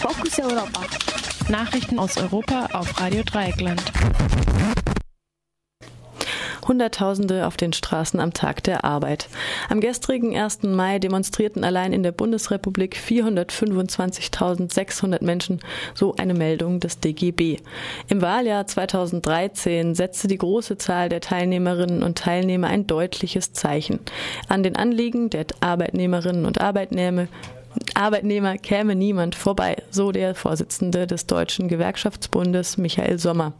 Fokus Europa. Nachrichten aus Europa auf Radio Dreieckland. Hunderttausende auf den Straßen am Tag der Arbeit. Am gestrigen 1. Mai demonstrierten allein in der Bundesrepublik 425.600 Menschen, so eine Meldung des DGB. Im Wahljahr 2013 setzte die große Zahl der Teilnehmerinnen und Teilnehmer ein deutliches Zeichen. An den Anliegen der Arbeitnehmerinnen und Arbeitnehmer Arbeitnehmer käme niemand vorbei, so der Vorsitzende des Deutschen Gewerkschaftsbundes Michael Sommer.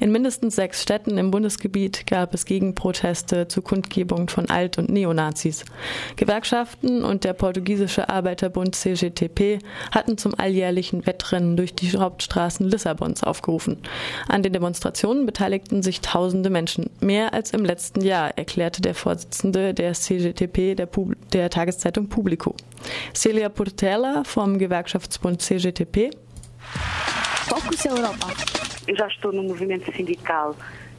In mindestens sechs Städten im Bundesgebiet gab es Gegenproteste zu Kundgebungen von Alt- und Neonazis. Gewerkschaften und der portugiesische Arbeiterbund CGTP hatten zum alljährlichen Wettrennen durch die Hauptstraßen Lissabons aufgerufen. An den Demonstrationen beteiligten sich tausende Menschen, mehr als im letzten Jahr, erklärte der Vorsitzende der CGTP der, Pub der Tageszeitung Publico. Celia Portela vom Gewerkschaftsbund CGTP. Fokus Europa. Eu já estou no movimento sindical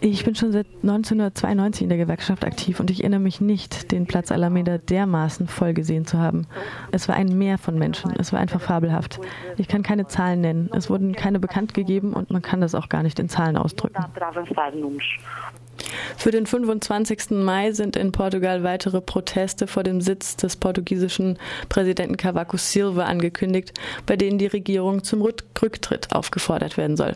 ich bin schon seit 1992 in der Gewerkschaft aktiv und ich erinnere mich nicht, den Platz Alameda dermaßen voll gesehen zu haben. Es war ein Meer von Menschen. Es war einfach fabelhaft. Ich kann keine Zahlen nennen. Es wurden keine bekannt gegeben und man kann das auch gar nicht in Zahlen ausdrücken. Für den 25. Mai sind in Portugal weitere Proteste vor dem Sitz des portugiesischen Präsidenten Cavaco Silva angekündigt, bei denen die Regierung zum Rücktritt aufgefordert werden soll.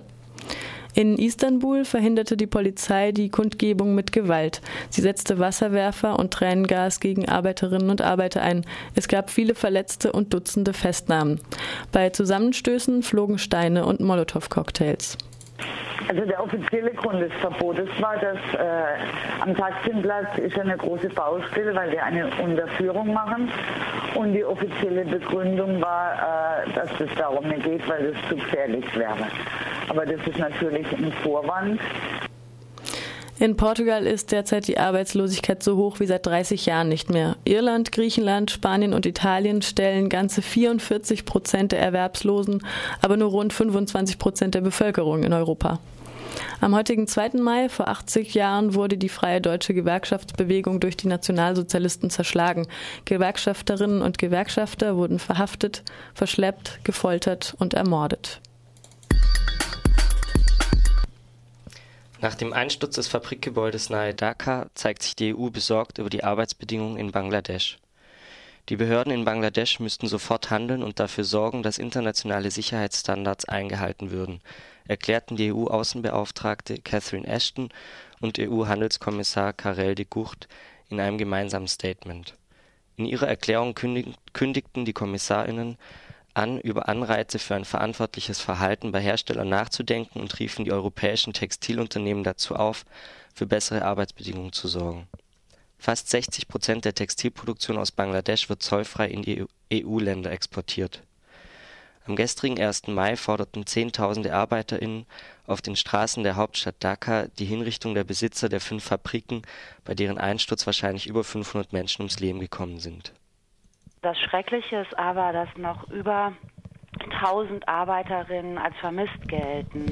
In Istanbul verhinderte die Polizei die Kundgebung mit Gewalt. Sie setzte Wasserwerfer und Tränengas gegen Arbeiterinnen und Arbeiter ein. Es gab viele Verletzte und Dutzende Festnahmen. Bei Zusammenstößen flogen Steine und Molotow-Cocktails. Also der offizielle Grund des Verbotes war, dass äh, am Taksimplatz ist eine große Baustelle, weil wir eine Unterführung machen. Und die offizielle Begründung war, äh, dass es darum nicht geht, weil es zu gefährlich wäre. Aber das ist natürlich ein Vorwand. In Portugal ist derzeit die Arbeitslosigkeit so hoch wie seit 30 Jahren nicht mehr. Irland, Griechenland, Spanien und Italien stellen ganze 44 Prozent der Erwerbslosen, aber nur rund 25 Prozent der Bevölkerung in Europa. Am heutigen 2. Mai vor 80 Jahren wurde die freie deutsche Gewerkschaftsbewegung durch die Nationalsozialisten zerschlagen. Gewerkschafterinnen und Gewerkschafter wurden verhaftet, verschleppt, gefoltert und ermordet. Nach dem Einsturz des Fabrikgebäudes nahe Dhaka zeigt sich die EU besorgt über die Arbeitsbedingungen in Bangladesch. Die Behörden in Bangladesch müssten sofort handeln und dafür sorgen, dass internationale Sicherheitsstandards eingehalten würden, erklärten die EU-Außenbeauftragte Catherine Ashton und EU-Handelskommissar Karel de Gucht in einem gemeinsamen Statement. In ihrer Erklärung kündigten die Kommissarinnen an, über Anreize für ein verantwortliches Verhalten bei Herstellern nachzudenken und riefen die europäischen Textilunternehmen dazu auf, für bessere Arbeitsbedingungen zu sorgen. Fast 60 Prozent der Textilproduktion aus Bangladesch wird zollfrei in die EU-Länder exportiert. Am gestrigen 1. Mai forderten Zehntausende ArbeiterInnen auf den Straßen der Hauptstadt Dhaka die Hinrichtung der Besitzer der fünf Fabriken, bei deren Einsturz wahrscheinlich über 500 Menschen ums Leben gekommen sind das Schreckliche ist aber, dass noch über 1000 Arbeiterinnen als vermisst gelten.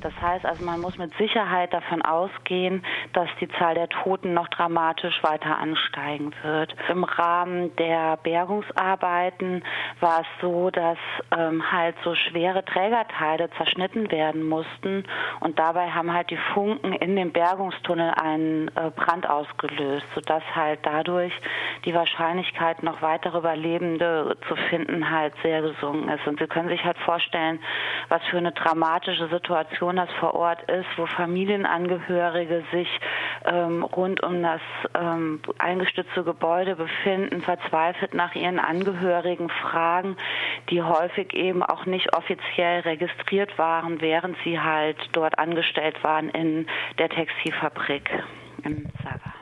Das heißt also, man muss mit Sicherheit davon ausgehen, dass die Zahl der Toten noch dramatisch weiter ansteigen wird. Im Rahmen der Bergungsarbeiten war es so, dass ähm, halt so schwere Trägerteile zerschnitten werden mussten und dabei haben halt die Funken in dem Bergungstunnel einen äh, Brand ausgelöst, sodass halt dadurch die Wahrscheinlichkeit, noch weitere Überlebende zu finden, halt sehr gesunken ist. Und Sie können sich halt vorstellen, was für eine dramatische Situation das vor Ort ist, wo Familienangehörige sich ähm, rund um das ähm, eingestützte Gebäude befinden, verzweifelt nach ihren Angehörigen fragen, die häufig eben auch nicht offiziell registriert waren, während sie halt dort angestellt waren in der Textilfabrik in Saga.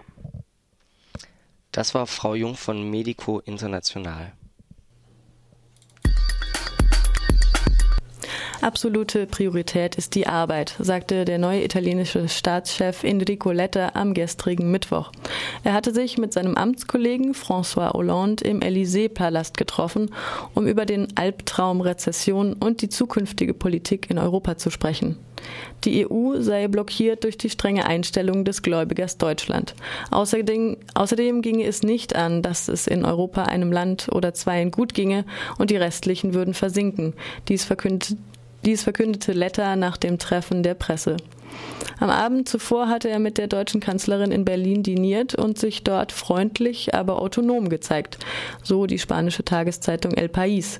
Das war Frau Jung von Medico International. Absolute Priorität ist die Arbeit, sagte der neue italienische Staatschef Enrico Letta am gestrigen Mittwoch. Er hatte sich mit seinem Amtskollegen François Hollande im Élysée-Palast getroffen, um über den Albtraum Rezession und die zukünftige Politik in Europa zu sprechen. Die EU sei blockiert durch die strenge Einstellung des Gläubigers Deutschland. Außerdem, außerdem ginge es nicht an, dass es in Europa einem Land oder zweien gut ginge und die restlichen würden versinken. Dies verkündete dies verkündete Letter nach dem Treffen der Presse. Am Abend zuvor hatte er mit der deutschen Kanzlerin in Berlin diniert und sich dort freundlich, aber autonom gezeigt, so die spanische Tageszeitung El País.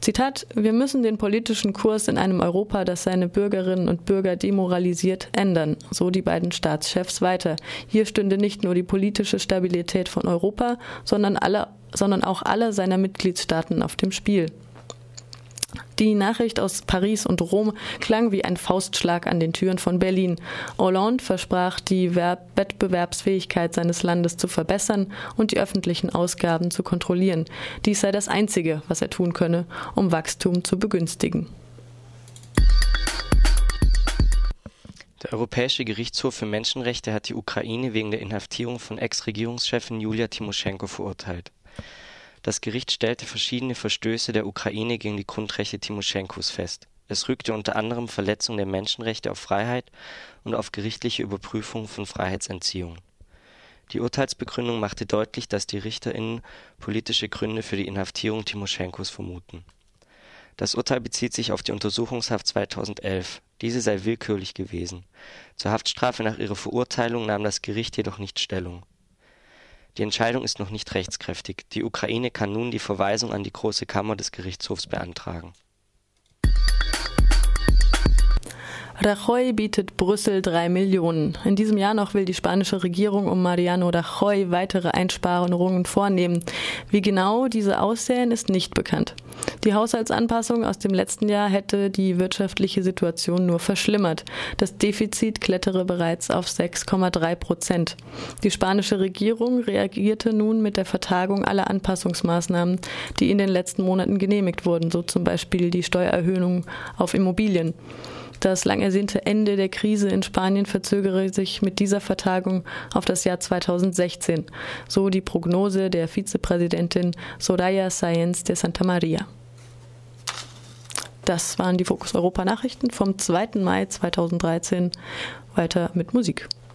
Zitat, wir müssen den politischen Kurs in einem Europa, das seine Bürgerinnen und Bürger demoralisiert, ändern, so die beiden Staatschefs weiter. Hier stünde nicht nur die politische Stabilität von Europa, sondern, alle, sondern auch alle seiner Mitgliedstaaten auf dem Spiel. Die Nachricht aus Paris und Rom klang wie ein Faustschlag an den Türen von Berlin. Hollande versprach, die Wettbewerbsfähigkeit seines Landes zu verbessern und die öffentlichen Ausgaben zu kontrollieren. Dies sei das Einzige, was er tun könne, um Wachstum zu begünstigen. Der Europäische Gerichtshof für Menschenrechte hat die Ukraine wegen der Inhaftierung von Ex-Regierungschefin Julia Timoschenko verurteilt. Das Gericht stellte verschiedene Verstöße der Ukraine gegen die Grundrechte Timoschenkos fest. Es rügte unter anderem Verletzung der Menschenrechte auf Freiheit und auf gerichtliche Überprüfung von Freiheitsentziehung. Die Urteilsbegründung machte deutlich, dass die RichterInnen politische Gründe für die Inhaftierung Timoschenkos vermuten. Das Urteil bezieht sich auf die Untersuchungshaft 2011. Diese sei willkürlich gewesen. Zur Haftstrafe nach ihrer Verurteilung nahm das Gericht jedoch nicht Stellung. Die Entscheidung ist noch nicht rechtskräftig. Die Ukraine kann nun die Verweisung an die Große Kammer des Gerichtshofs beantragen Rajoy bietet Brüssel drei Millionen. In diesem Jahr noch will die spanische Regierung um Mariano Rajoy weitere Einsparungen vornehmen. Wie genau diese aussehen, ist nicht bekannt. Die Haushaltsanpassung aus dem letzten Jahr hätte die wirtschaftliche Situation nur verschlimmert. Das Defizit klettere bereits auf 6,3 Prozent. Die spanische Regierung reagierte nun mit der Vertagung aller Anpassungsmaßnahmen, die in den letzten Monaten genehmigt wurden, so zum Beispiel die Steuererhöhung auf Immobilien. Das lang ersehnte Ende der Krise in Spanien verzögere sich mit dieser Vertagung auf das Jahr 2016, so die Prognose der Vizepräsidentin Soraya Sáenz de Santa Maria. Das waren die Fokus Europa Nachrichten vom 2. Mai 2013. Weiter mit Musik.